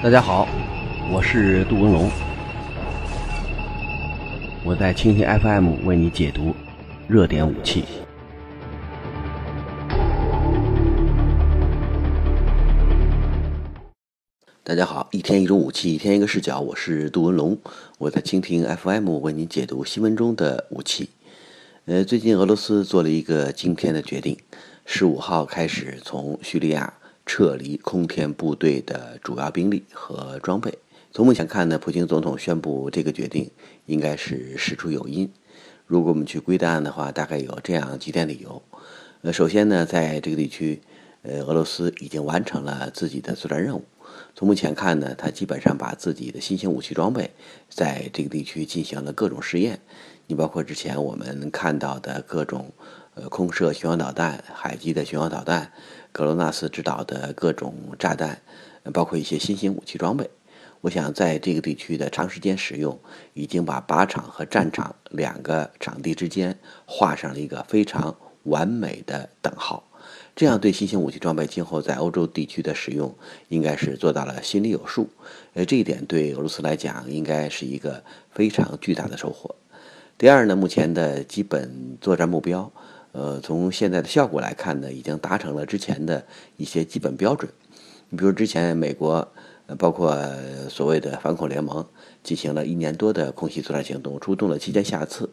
大家好，我是杜文龙，我在蜻蜓 FM 为你解读热点武器。大家好，一天一种武器，一天一个视角，我是杜文龙，我在蜻蜓 FM 为你解读新闻中的武器。呃，最近俄罗斯做了一个惊天的决定，十五号开始从叙利亚。撤离空天部队的主要兵力和装备。从目前看呢，普京总统宣布这个决定应该是事出有因。如果我们去归档案的话，大概有这样几点理由。呃，首先呢，在这个地区，呃，俄罗斯已经完成了自己的作战任务。从目前看呢，他基本上把自己的新型武器装备在这个地区进行了各种试验。你包括之前我们看到的各种呃空射巡航导弹、海基的巡航导弹。格罗纳斯制导的各种炸弹，包括一些新型武器装备，我想在这个地区的长时间使用，已经把靶场和战场两个场地之间画上了一个非常完美的等号。这样对新型武器装备今后在欧洲地区的使用，应该是做到了心里有数。呃，这一点对俄罗斯来讲，应该是一个非常巨大的收获。第二呢，目前的基本作战目标。呃，从现在的效果来看呢，已经达成了之前的一些基本标准。你比如之前美国，包括所谓的反恐联盟，进行了一年多的空袭作战行动，出动了七千架次。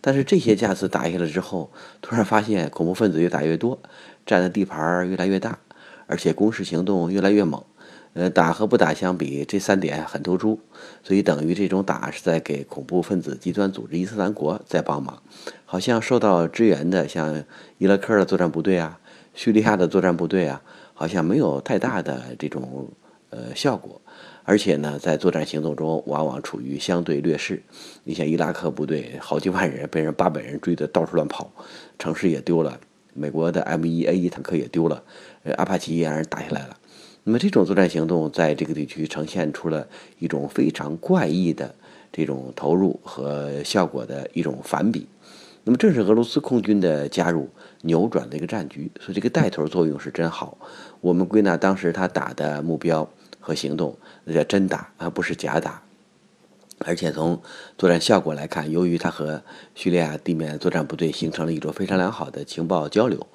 但是这些架次打下来之后，突然发现恐怖分子越打越多，占的地盘越来越大，而且攻势行动越来越猛。呃，打和不打相比，这三点很突出，所以等于这种打是在给恐怖分子极端组织伊斯兰国在帮忙。好像受到支援的，像伊拉克的作战部队啊、叙利亚的作战部队啊，好像没有太大的这种呃效果。而且呢，在作战行动中往往处于相对劣势。你像伊拉克部队好几万人被人八百人追得到处乱跑，城市也丢了，美国的 M 一 A 一坦克也丢了，阿帕奇也让人打下来了。那么这种作战行动在这个地区呈现出了一种非常怪异的这种投入和效果的一种反比。那么正是俄罗斯空军的加入扭转了一个战局，所以这个带头作用是真好。我们归纳当时他打的目标和行动，那叫真打而不是假打。而且从作战效果来看，由于他和叙利亚地面作战部队形成了一种非常良好的情报交流。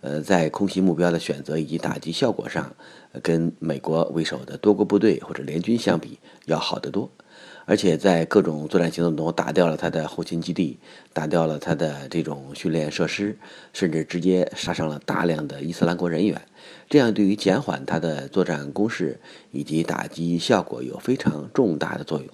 呃，在空袭目标的选择以及打击效果上，跟美国为首的多国部队或者联军相比要好得多。而且在各种作战行动中，打掉了他的后勤基地，打掉了他的这种训练设施，甚至直接杀伤了大量的伊斯兰国人员。这样对于减缓他的作战攻势以及打击效果有非常重大的作用。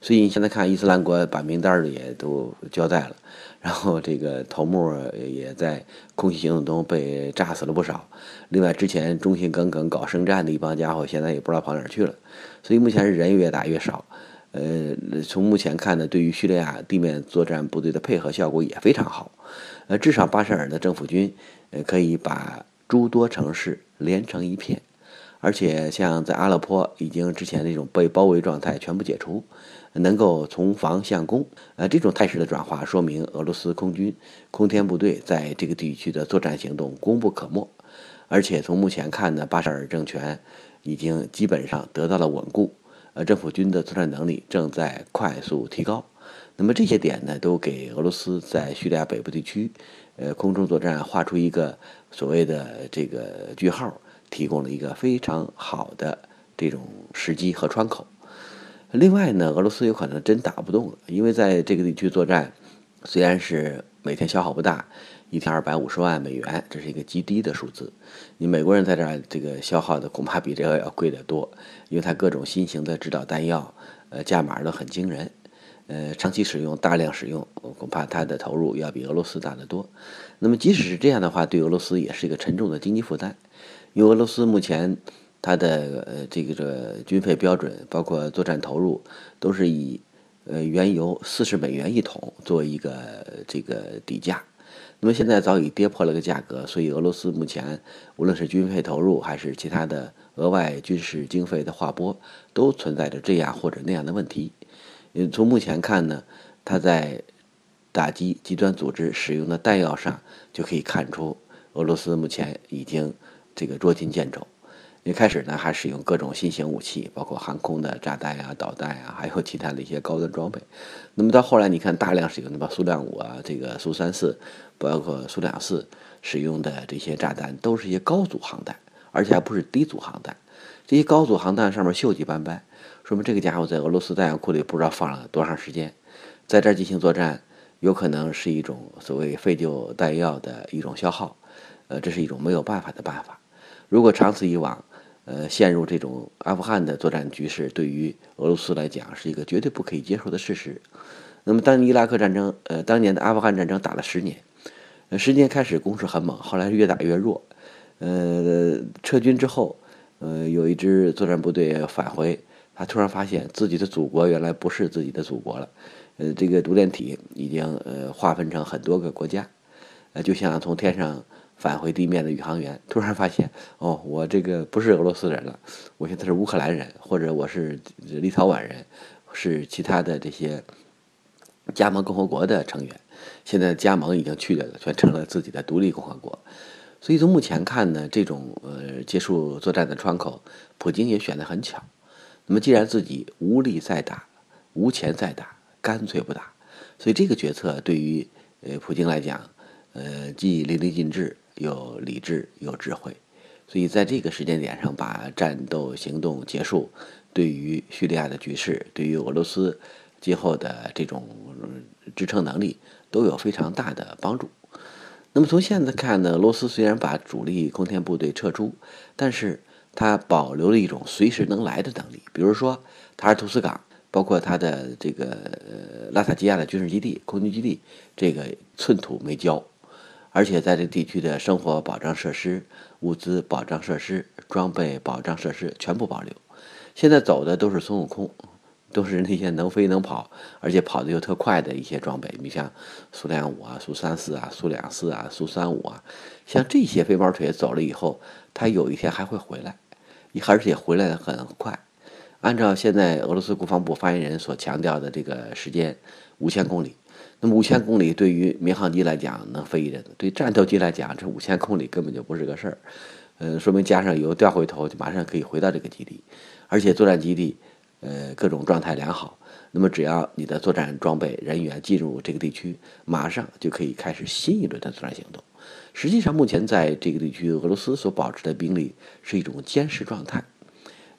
所以你现在看，伊斯兰国把名单儿也都交代了，然后这个头目也在空袭行动中被炸死了不少。另外，之前忠心耿耿搞圣战的一帮家伙，现在也不知道跑哪儿去了。所以目前是人越打越少。呃，从目前看呢，对于叙利亚地面作战部队的配合效果也非常好。呃，至少巴沙尔的政府军，呃，可以把诸多城市连成一片。而且，像在阿勒颇，已经之前那种被包围状态全部解除，能够从防向攻。呃，这种态势的转化，说明俄罗斯空军空天部队在这个地区的作战行动功不可没。而且从目前看呢，巴沙尔政权已经基本上得到了稳固，呃，政府军的作战能力正在快速提高。那么这些点呢，都给俄罗斯在叙利亚北部地区，呃，空中作战画出一个所谓的这个句号。提供了一个非常好的这种时机和窗口。另外呢，俄罗斯有可能真打不动了，因为在这个地区作战，虽然是每天消耗不大，一天二百五十万美元，这是一个极低的数字。你美国人在这儿这个消耗的恐怕比这个要贵得多，因为它各种新型的指导弹药，呃，价码都很惊人。呃，长期使用、大量使用，恐怕它的投入要比俄罗斯大得多。那么即使是这样的话，对俄罗斯也是一个沉重的经济负担。因为俄罗斯目前它的呃这个这个军费标准，包括作战投入，都是以呃原油四十美元一桶作为一个这个底价。那么现在早已跌破了个价格，所以俄罗斯目前无论是军费投入还是其他的额外军事经费的划拨，都存在着这样或者那样的问题。嗯，从目前看呢，它在打击极端组织使用的弹药上，就可以看出俄罗斯目前已经。这个捉襟见肘，一开始呢，还使用各种新型武器，包括航空的炸弹呀、导弹呀，还有其他的一些高端装备。那么到后来，你看大量使用的吧，苏两五啊，这个苏三四，包括苏两四使用的这些炸弹，都是一些高阻航弹，而且还不是低阻航弹。这些高阻航弹上面锈迹斑斑，说明这个家伙在俄罗斯弹药库里不知道放了多长时间，在这儿进行作战，有可能是一种所谓废旧弹药的一种消耗。呃，这是一种没有办法的办法。如果长此以往，呃，陷入这种阿富汗的作战局势，对于俄罗斯来讲是一个绝对不可以接受的事实。那么，当伊拉克战争，呃，当年的阿富汗战争打了十年，呃，十年开始攻势很猛，后来越打越弱，呃，撤军之后，呃，有一支作战部队返回，他突然发现自己的祖国原来不是自己的祖国了，呃，这个独联体已经呃划分成很多个国家，呃，就像从天上。返回地面的宇航员突然发现，哦，我这个不是俄罗斯人了，我现在是乌克兰人，或者我是立陶宛人，是其他的这些加盟共和国的成员。现在加盟已经去了，全成了自己的独立共和国。所以从目前看呢，这种呃结束作战的窗口，普京也选得很巧。那么既然自己无力再打，无钱再打，干脆不打。所以这个决策对于呃普京来讲，呃既淋漓尽致。有理智，有智慧，所以在这个时间点上把战斗行动结束，对于叙利亚的局势，对于俄罗斯今后的这种支撑能力都有非常大的帮助。那么从现在看呢，俄罗斯虽然把主力空天部队撤出，但是它保留了一种随时能来的能力，比如说塔尔图斯港，包括它的这个呃拉塔基亚的军事基地、空军基地，这个寸土没交。而且在这地区的生活保障设施、物资保障设施、装备保障设施全部保留。现在走的都是孙悟空，都是那些能飞能跑，而且跑得又特快的一些装备。你像苏两五啊、苏三四啊、苏两四啊、苏三五啊，像这些飞毛腿走了以后，它有一天还会回来，而且回来的很快。按照现在俄罗斯国防部发言人所强调的这个时间，五千公里。那么五千公里对于民航机来讲能飞一阵子，对战斗机来讲，这五千公里根本就不是个事儿。呃，说明加上油调回头就马上可以回到这个基地，而且作战基地，呃，各种状态良好。那么只要你的作战装备人员进入这个地区，马上就可以开始新一轮的作战行动。实际上，目前在这个地区，俄罗斯所保持的兵力是一种监视状态。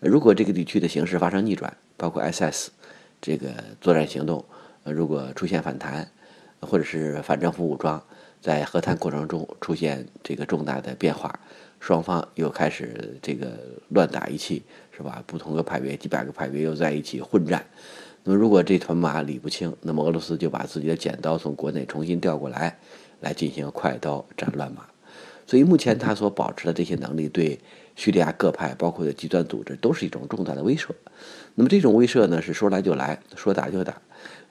如果这个地区的形势发生逆转，包括 SS 这个作战行动。如果出现反弹，或者是反政府武装在和谈过程中出现这个重大的变化，双方又开始这个乱打一气，是吧？不同的派别、几百个派别又在一起混战。那么，如果这团马理不清，那么俄罗斯就把自己的剪刀从国内重新调过来，来进行快刀斩乱麻。所以，目前他所保持的这些能力，对叙利亚各派，包括的极端组织，都是一种重大的威慑。那么，这种威慑呢，是说来就来，说打就打。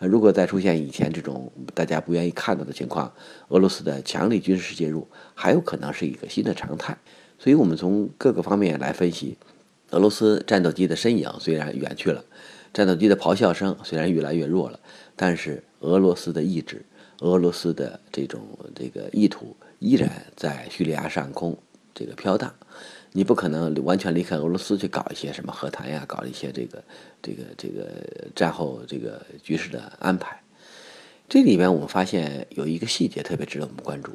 如果再出现以前这种大家不愿意看到的情况，俄罗斯的强力军事介入还有可能是一个新的常态。所以，我们从各个方面来分析，俄罗斯战斗机的身影虽然远去了，战斗机的咆哮声虽然越来越弱了，但是俄罗斯的意志、俄罗斯的这种这个意图依然在叙利亚上空这个飘荡。你不可能完全离开俄罗斯去搞一些什么和谈呀，搞一些这个、这个、这个战后这个局势的安排。这里边我们发现有一个细节特别值得我们关注，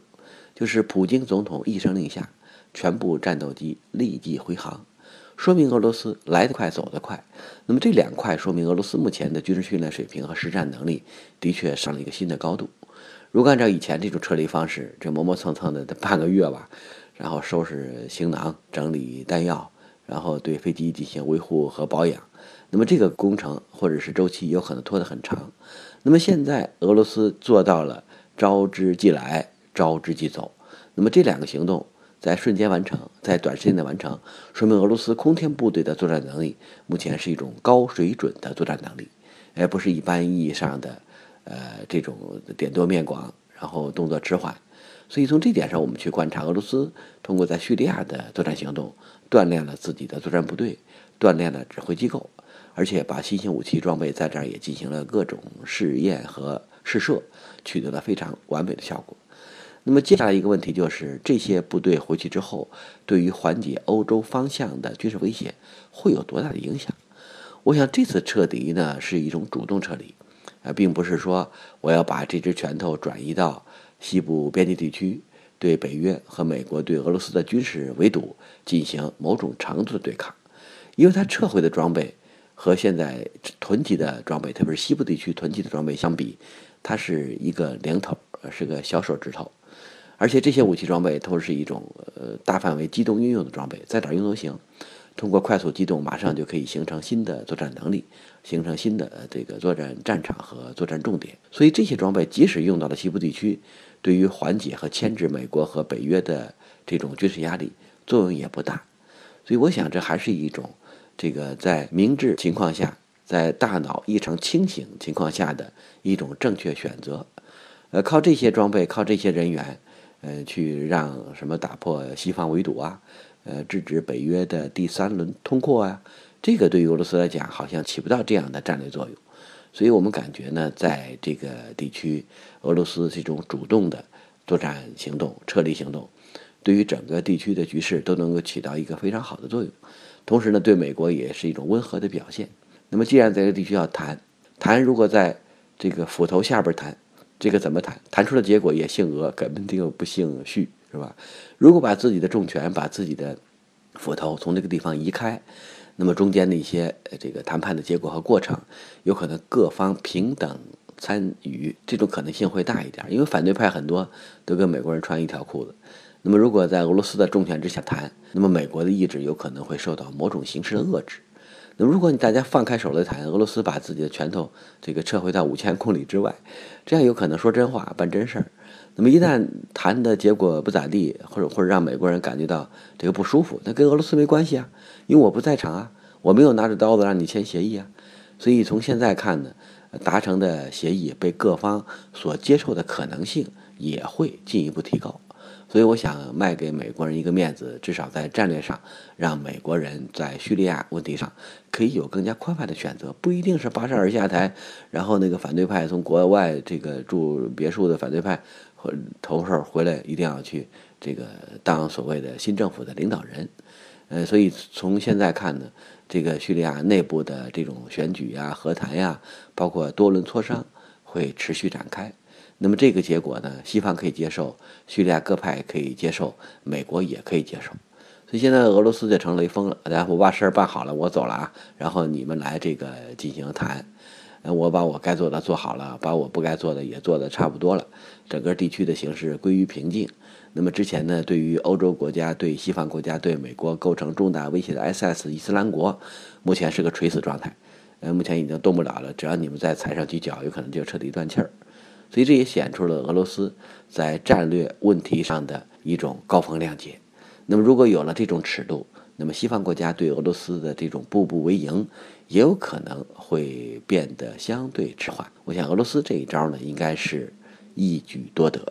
就是普京总统一声令下，全部战斗机立即回航，说明俄罗斯来得快，走得快。那么这两块说明俄罗斯目前的军事训练水平和实战能力的确上了一个新的高度。如果按照以前这种撤离方式，这磨磨蹭蹭的得半个月吧。然后收拾行囊，整理弹药，然后对飞机进行维护和保养。那么这个工程或者是周期有可能拖得很长。那么现在俄罗斯做到了招之即来，招之即走。那么这两个行动在瞬间完成，在短时间内完成，说明俄罗斯空天部队的作战能力目前是一种高水准的作战能力，而不是一般意义上的呃这种点多面广，然后动作迟缓。所以从这点上，我们去观察俄罗斯通过在叙利亚的作战行动，锻炼了自己的作战部队，锻炼了指挥机构，而且把新型武器装备在这儿也进行了各种试验和试射，取得了非常完美的效果。那么接下来一个问题就是，这些部队回去之后，对于缓解欧洲方向的军事威胁会有多大的影响？我想这次撤离呢是一种主动撤离，啊，并不是说我要把这只拳头转移到西部边境地区，对北约和美国对俄罗斯的军事围堵进行某种程度的对抗，因为他撤回的装备和现在囤积的装备，特别是西部地区囤积的装备相比，它是一个零头，是个小手指头。而且这些武器装备都是一种呃大范围机动运用的装备，在哪用都行。通过快速机动，马上就可以形成新的作战能力，形成新的这个作战战场和作战重点。所以这些装备即使用到了西部地区，对于缓解和牵制美国和北约的这种军事压力作用也不大。所以我想这还是一种这个在明智情况下，在大脑异常清醒情况下的一种正确选择。呃，靠这些装备，靠这些人员。呃，去让什么打破西方围堵啊？呃，制止北约的第三轮通扩啊？这个对于俄罗斯来讲，好像起不到这样的战略作用。所以我们感觉呢，在这个地区，俄罗斯这种主动的作战行动、撤离行动，对于整个地区的局势都能够起到一个非常好的作用。同时呢，对美国也是一种温和的表现。那么，既然在这个地区要谈，谈如果在这个斧头下边谈。这个怎么谈？谈出的结果也姓俄，根本就不姓叙，是吧？如果把自己的重权、把自己的斧头从这个地方移开，那么中间的一些呃这个谈判的结果和过程，有可能各方平等参与，这种可能性会大一点。因为反对派很多都跟美国人穿一条裤子。那么如果在俄罗斯的重权之下谈，那么美国的意志有可能会受到某种形式的遏制。那么，如果你大家放开手来谈，俄罗斯把自己的拳头这个撤回到五千公里之外，这样有可能说真话、办真事儿。那么一旦谈的结果不咋地，或者或者让美国人感觉到这个不舒服，那跟俄罗斯没关系啊，因为我不在场啊，我没有拿着刀子让你签协议啊。所以从现在看呢，达成的协议被各方所接受的可能性也会进一步提高。所以我想卖给美国人一个面子，至少在战略上，让美国人在叙利亚问题上可以有更加宽泛的选择，不一定是巴沙尔下台，然后那个反对派从国外这个住别墅的反对派或头头回来一定要去这个当所谓的新政府的领导人。呃，所以从现在看呢，这个叙利亚内部的这种选举呀、和谈呀，包括多轮磋商会持续展开。那么这个结果呢，西方可以接受，叙利亚各派可以接受，美国也可以接受，所以现在俄罗斯就成雷锋了。然后我把事儿办好了，我走了啊，然后你们来这个进行谈，我把我该做的做好了，把我不该做的也做的差不多了，整个地区的形势归于平静。那么之前呢，对于欧洲国家、对西方国家、对美国构成重大威胁的 SS 伊斯兰国，目前是个垂死状态，呃，目前已经动不了了。只要你们再踩上几脚，有可能就彻底断气儿。所以这也显出了俄罗斯在战略问题上的一种高风亮节。那么，如果有了这种尺度，那么西方国家对俄罗斯的这种步步为营，也有可能会变得相对迟缓。我想，俄罗斯这一招呢，应该是一举多得。